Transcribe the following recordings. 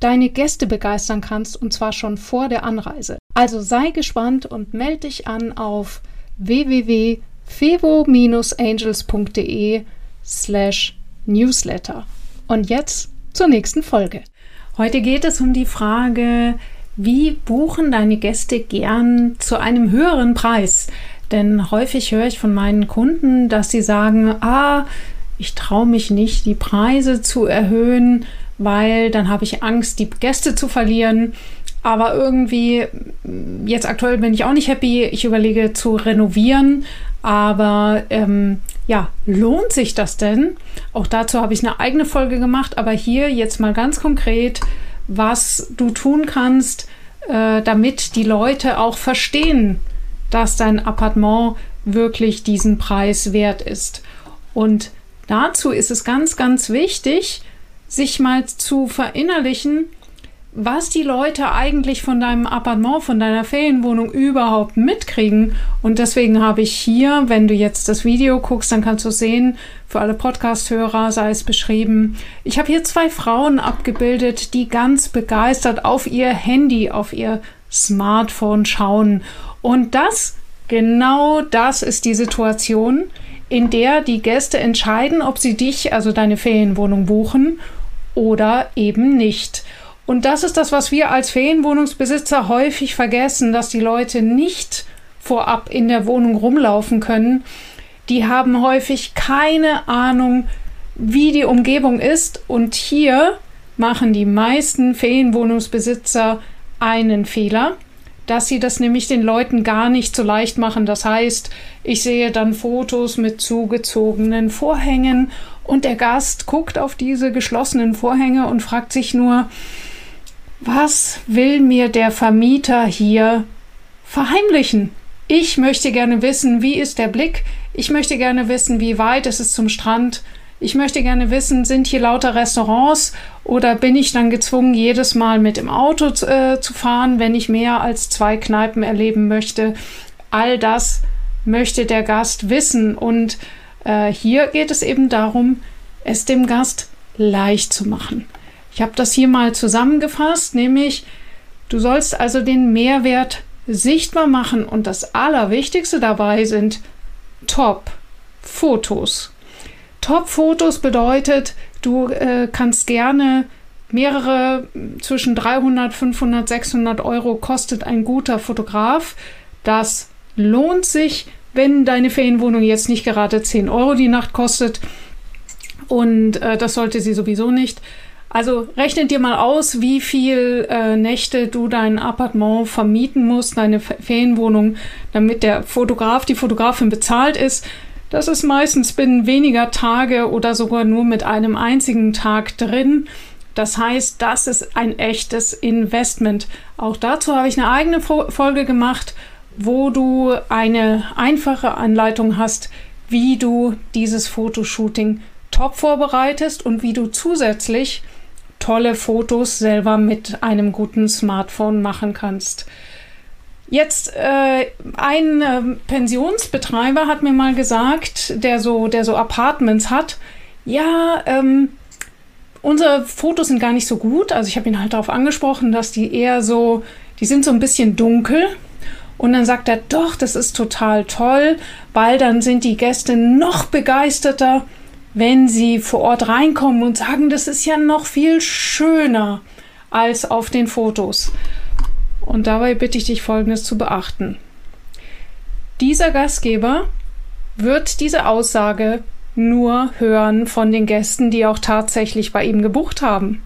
deine Gäste begeistern kannst, und zwar schon vor der Anreise. Also sei gespannt und melde dich an auf www.fevo-angels.de slash newsletter. Und jetzt zur nächsten Folge. Heute geht es um die Frage, wie buchen deine Gäste gern zu einem höheren Preis? Denn häufig höre ich von meinen Kunden, dass sie sagen, ah, ich traue mich nicht, die Preise zu erhöhen, weil dann habe ich Angst, die Gäste zu verlieren. Aber irgendwie, jetzt aktuell bin ich auch nicht happy. Ich überlege zu renovieren. Aber ähm, ja, lohnt sich das denn? Auch dazu habe ich eine eigene Folge gemacht. Aber hier jetzt mal ganz konkret, was du tun kannst, äh, damit die Leute auch verstehen, dass dein Appartement wirklich diesen Preis wert ist. Und dazu ist es ganz, ganz wichtig, sich mal zu verinnerlichen, was die Leute eigentlich von deinem Appartement, von deiner Ferienwohnung überhaupt mitkriegen. Und deswegen habe ich hier, wenn du jetzt das Video guckst, dann kannst du sehen, für alle Podcast-Hörer sei es beschrieben. Ich habe hier zwei Frauen abgebildet, die ganz begeistert auf ihr Handy, auf ihr Smartphone schauen. Und das, genau das ist die Situation, in der die Gäste entscheiden, ob sie dich, also deine Ferienwohnung buchen oder eben nicht. Und das ist das, was wir als Ferienwohnungsbesitzer häufig vergessen, dass die Leute nicht vorab in der Wohnung rumlaufen können. Die haben häufig keine Ahnung, wie die Umgebung ist. Und hier machen die meisten Ferienwohnungsbesitzer einen Fehler, dass sie das nämlich den Leuten gar nicht so leicht machen. Das heißt, ich sehe dann Fotos mit zugezogenen Vorhängen und der Gast guckt auf diese geschlossenen Vorhänge und fragt sich nur, was will mir der Vermieter hier verheimlichen? Ich möchte gerne wissen, wie ist der Blick? Ich möchte gerne wissen, wie weit ist es zum Strand? Ich möchte gerne wissen, sind hier lauter Restaurants oder bin ich dann gezwungen, jedes Mal mit dem Auto äh, zu fahren, wenn ich mehr als zwei Kneipen erleben möchte? All das möchte der Gast wissen. Und äh, hier geht es eben darum, es dem Gast leicht zu machen. Ich habe das hier mal zusammengefasst, nämlich du sollst also den Mehrwert sichtbar machen und das Allerwichtigste dabei sind Top-Fotos. Top-Fotos bedeutet, du äh, kannst gerne mehrere zwischen 300, 500, 600 Euro kostet ein guter Fotograf. Das lohnt sich, wenn deine Ferienwohnung jetzt nicht gerade 10 Euro die Nacht kostet. Und äh, das sollte sie sowieso nicht. Also rechne dir mal aus, wie viel äh, Nächte du dein Appartement vermieten musst, deine Ferienwohnung, damit der Fotograf, die Fotografin bezahlt ist. Das ist meistens binnen weniger Tage oder sogar nur mit einem einzigen Tag drin. Das heißt, das ist ein echtes Investment. Auch dazu habe ich eine eigene Folge gemacht, wo du eine einfache Anleitung hast, wie du dieses Fotoshooting top vorbereitest und wie du zusätzlich tolle Fotos selber mit einem guten Smartphone machen kannst. Jetzt äh, ein äh, Pensionsbetreiber hat mir mal gesagt, der so, der so Apartments hat, ja, ähm, unsere Fotos sind gar nicht so gut. Also ich habe ihn halt darauf angesprochen, dass die eher so, die sind so ein bisschen dunkel. Und dann sagt er, doch, das ist total toll, weil dann sind die Gäste noch begeisterter wenn sie vor Ort reinkommen und sagen, das ist ja noch viel schöner als auf den Fotos. Und dabei bitte ich dich Folgendes zu beachten. Dieser Gastgeber wird diese Aussage nur hören von den Gästen, die auch tatsächlich bei ihm gebucht haben.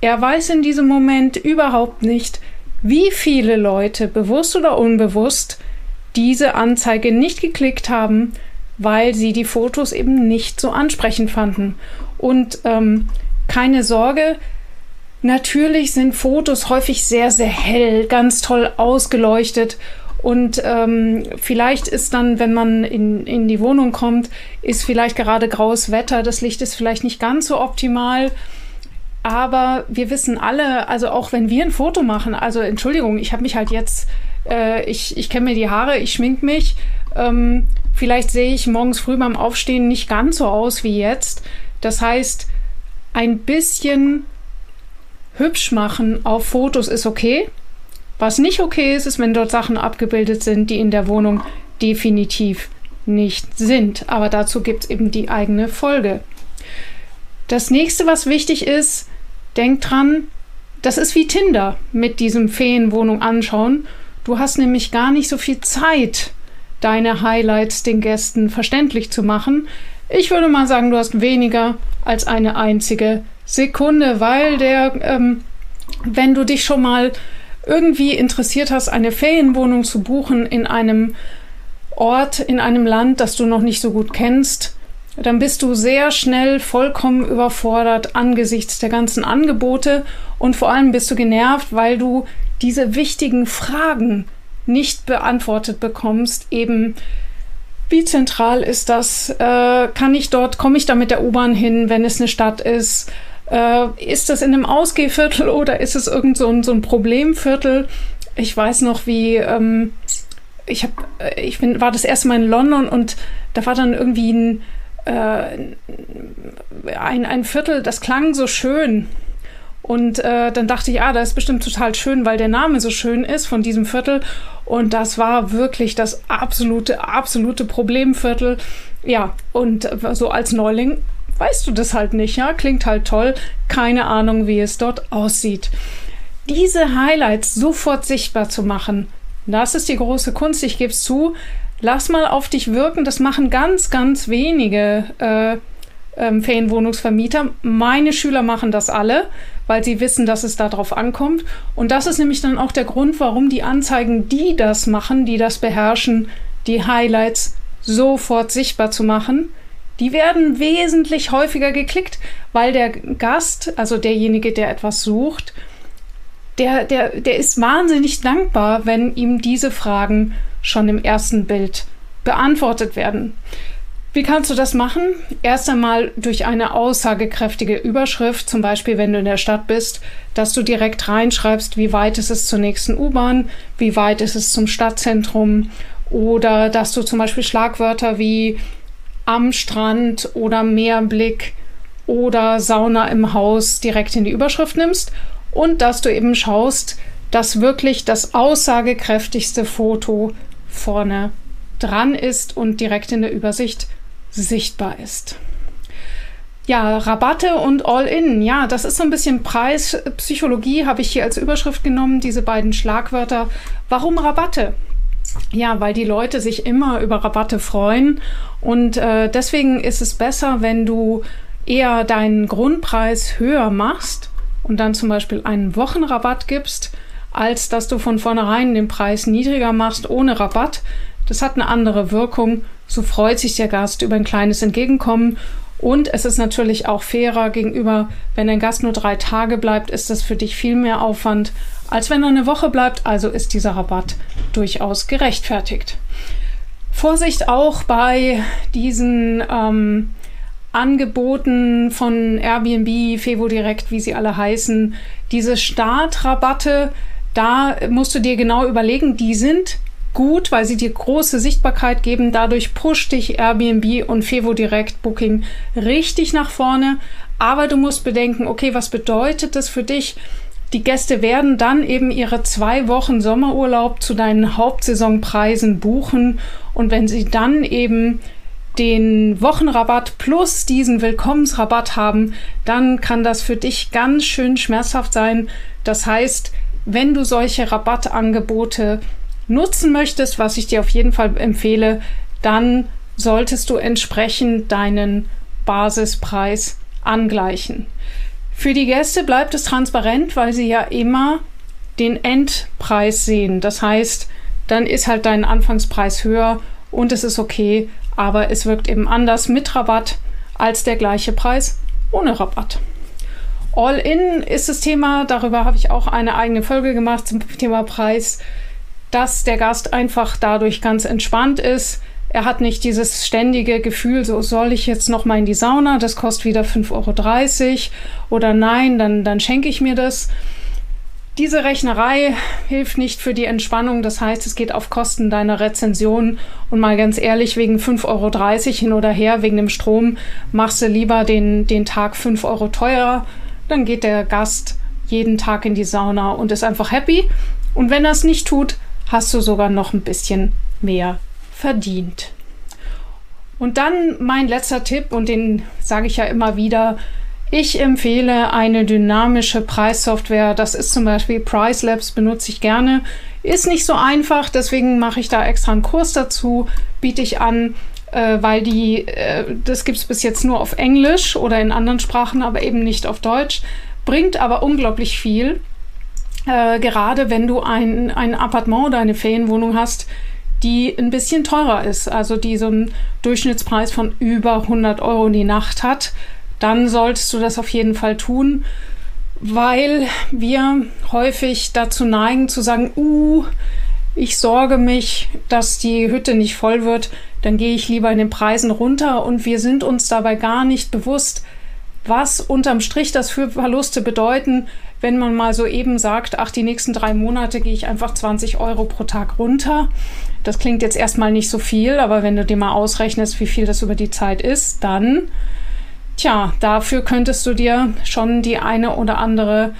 Er weiß in diesem Moment überhaupt nicht, wie viele Leute, bewusst oder unbewusst, diese Anzeige nicht geklickt haben, weil sie die Fotos eben nicht so ansprechend fanden. Und ähm, keine Sorge, Natürlich sind Fotos häufig sehr, sehr hell, ganz toll ausgeleuchtet. Und ähm, vielleicht ist dann, wenn man in, in die Wohnung kommt, ist vielleicht gerade graues Wetter, das Licht ist vielleicht nicht ganz so optimal. Aber wir wissen alle, also auch wenn wir ein Foto machen, also Entschuldigung, ich habe mich halt jetzt, äh, ich, ich kenne mir die Haare, ich schmink mich. Ähm, vielleicht sehe ich morgens früh beim Aufstehen nicht ganz so aus wie jetzt. Das heißt, ein bisschen hübsch machen auf Fotos ist okay. Was nicht okay ist, ist, wenn dort Sachen abgebildet sind, die in der Wohnung definitiv nicht sind. Aber dazu gibt es eben die eigene Folge. Das nächste, was wichtig ist, denkt dran, das ist wie Tinder mit diesem Feenwohnung anschauen. Du hast nämlich gar nicht so viel Zeit, deine Highlights den Gästen verständlich zu machen. Ich würde mal sagen, du hast weniger als eine einzige Sekunde, weil der, ähm, wenn du dich schon mal irgendwie interessiert hast, eine Ferienwohnung zu buchen in einem Ort, in einem Land, das du noch nicht so gut kennst, dann bist du sehr schnell vollkommen überfordert angesichts der ganzen Angebote und vor allem bist du genervt, weil du diese wichtigen Fragen nicht beantwortet bekommst, eben wie zentral ist das? Äh, kann ich dort, komme ich da mit der U-Bahn hin, wenn es eine Stadt ist? Äh, ist das in einem Ausgehviertel oder ist es irgend so ein, so ein Problemviertel? Ich weiß noch, wie ähm, ich habe, äh, ich bin, war das erste Mal in London und da war dann irgendwie ein, äh, ein, ein Viertel, das klang so schön. Und äh, dann dachte ich, ah, das ist bestimmt total schön, weil der Name so schön ist von diesem Viertel. Und das war wirklich das absolute, absolute Problemviertel. Ja, und so als Neuling weißt du das halt nicht, ja? Klingt halt toll, keine Ahnung, wie es dort aussieht. Diese Highlights sofort sichtbar zu machen, das ist die große Kunst, ich gebe es zu. Lass mal auf dich wirken, das machen ganz, ganz wenige äh, ähm, Ferienwohnungsvermieter. Meine Schüler machen das alle, weil sie wissen, dass es darauf ankommt. Und das ist nämlich dann auch der Grund, warum die Anzeigen, die das machen, die das beherrschen, die Highlights sofort sichtbar zu machen die werden wesentlich häufiger geklickt, weil der Gast, also derjenige, der etwas sucht, der, der, der ist wahnsinnig dankbar, wenn ihm diese Fragen schon im ersten Bild beantwortet werden. Wie kannst du das machen? Erst einmal durch eine aussagekräftige Überschrift, zum Beispiel wenn du in der Stadt bist, dass du direkt reinschreibst, wie weit ist es zur nächsten U-Bahn, wie weit ist es zum Stadtzentrum oder dass du zum Beispiel Schlagwörter wie am Strand oder Meerblick oder Sauna im Haus direkt in die Überschrift nimmst und dass du eben schaust, dass wirklich das aussagekräftigste Foto vorne dran ist und direkt in der Übersicht sichtbar ist. Ja, Rabatte und All-In. Ja, das ist so ein bisschen Preispsychologie, habe ich hier als Überschrift genommen, diese beiden Schlagwörter. Warum Rabatte? Ja, weil die Leute sich immer über Rabatte freuen und äh, deswegen ist es besser, wenn du eher deinen Grundpreis höher machst und dann zum Beispiel einen Wochenrabatt gibst, als dass du von vornherein den Preis niedriger machst ohne Rabatt. Das hat eine andere Wirkung. So freut sich der Gast über ein kleines Entgegenkommen. Und es ist natürlich auch fairer gegenüber, wenn ein Gast nur drei Tage bleibt, ist das für dich viel mehr Aufwand, als wenn er eine Woche bleibt. Also ist dieser Rabatt durchaus gerechtfertigt. Vorsicht auch bei diesen ähm, Angeboten von Airbnb, Fevo Direkt, wie sie alle heißen. Diese Startrabatte, da musst du dir genau überlegen, die sind gut, weil sie dir große Sichtbarkeit geben. Dadurch pusht dich Airbnb und Fevo Direct Booking richtig nach vorne. Aber du musst bedenken, okay, was bedeutet das für dich? Die Gäste werden dann eben ihre zwei Wochen Sommerurlaub zu deinen Hauptsaisonpreisen buchen und wenn sie dann eben den Wochenrabatt plus diesen Willkommensrabatt haben, dann kann das für dich ganz schön schmerzhaft sein. Das heißt, wenn du solche Rabattangebote nutzen möchtest, was ich dir auf jeden Fall empfehle, dann solltest du entsprechend deinen Basispreis angleichen. Für die Gäste bleibt es transparent, weil sie ja immer den Endpreis sehen. Das heißt, dann ist halt dein Anfangspreis höher und es ist okay, aber es wirkt eben anders mit Rabatt als der gleiche Preis ohne Rabatt. All-in ist das Thema, darüber habe ich auch eine eigene Folge gemacht zum Thema Preis, dass der Gast einfach dadurch ganz entspannt ist. Er hat nicht dieses ständige Gefühl, so soll ich jetzt noch mal in die Sauna, das kostet wieder 5,30 Euro oder nein, dann, dann schenke ich mir das. Diese Rechnerei hilft nicht für die Entspannung, das heißt, es geht auf Kosten deiner Rezension. Und mal ganz ehrlich, wegen 5,30 Euro hin oder her, wegen dem Strom, machst du lieber den, den Tag 5 Euro teurer. Dann geht der Gast jeden Tag in die Sauna und ist einfach happy. Und wenn er es nicht tut, hast du sogar noch ein bisschen mehr verdient. Und dann mein letzter Tipp, und den sage ich ja immer wieder, ich empfehle eine dynamische Preissoftware. Das ist zum Beispiel Price Labs, benutze ich gerne. Ist nicht so einfach, deswegen mache ich da extra einen Kurs dazu, biete ich an, äh, weil die, äh, das gibt es bis jetzt nur auf Englisch oder in anderen Sprachen, aber eben nicht auf Deutsch. Bringt aber unglaublich viel. Äh, gerade wenn du ein, ein Appartement oder eine Ferienwohnung hast, die ein bisschen teurer ist, also die so einen Durchschnittspreis von über 100 Euro die Nacht hat, dann solltest du das auf jeden Fall tun, weil wir häufig dazu neigen zu sagen, uh, ich sorge mich, dass die Hütte nicht voll wird, dann gehe ich lieber in den Preisen runter und wir sind uns dabei gar nicht bewusst, was unterm Strich das für Verluste bedeuten, wenn man mal so eben sagt, ach, die nächsten drei Monate gehe ich einfach 20 Euro pro Tag runter. Das klingt jetzt erstmal nicht so viel, aber wenn du dir mal ausrechnest, wie viel das über die Zeit ist, dann, tja, dafür könntest du dir schon die eine oder andere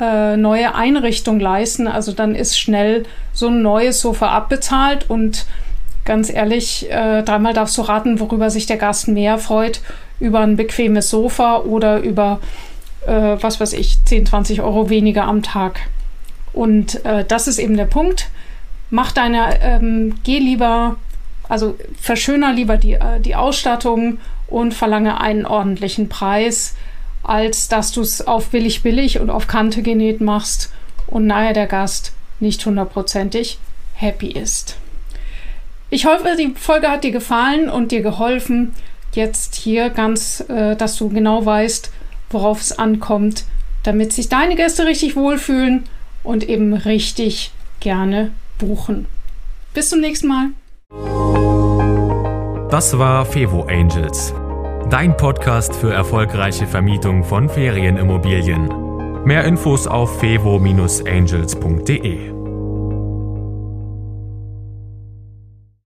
äh, neue Einrichtung leisten. Also dann ist schnell so ein neues Sofa abbezahlt und ganz ehrlich, äh, dreimal darfst du raten, worüber sich der Gast mehr freut, über ein bequemes Sofa oder über, äh, was weiß ich, 10, 20 Euro weniger am Tag. Und äh, das ist eben der Punkt mach deine, ähm, geh lieber, also verschöner lieber die, äh, die Ausstattung und verlange einen ordentlichen Preis, als dass du es auf billig billig und auf Kante genäht machst und nachher der Gast nicht hundertprozentig happy ist. Ich hoffe, die Folge hat dir gefallen und dir geholfen, jetzt hier ganz, äh, dass du genau weißt, worauf es ankommt, damit sich deine Gäste richtig wohlfühlen und eben richtig gerne buchen. Bis zum nächsten Mal. Das war Fevo Angels, dein Podcast für erfolgreiche Vermietung von Ferienimmobilien. Mehr Infos auf fevo-angels.de.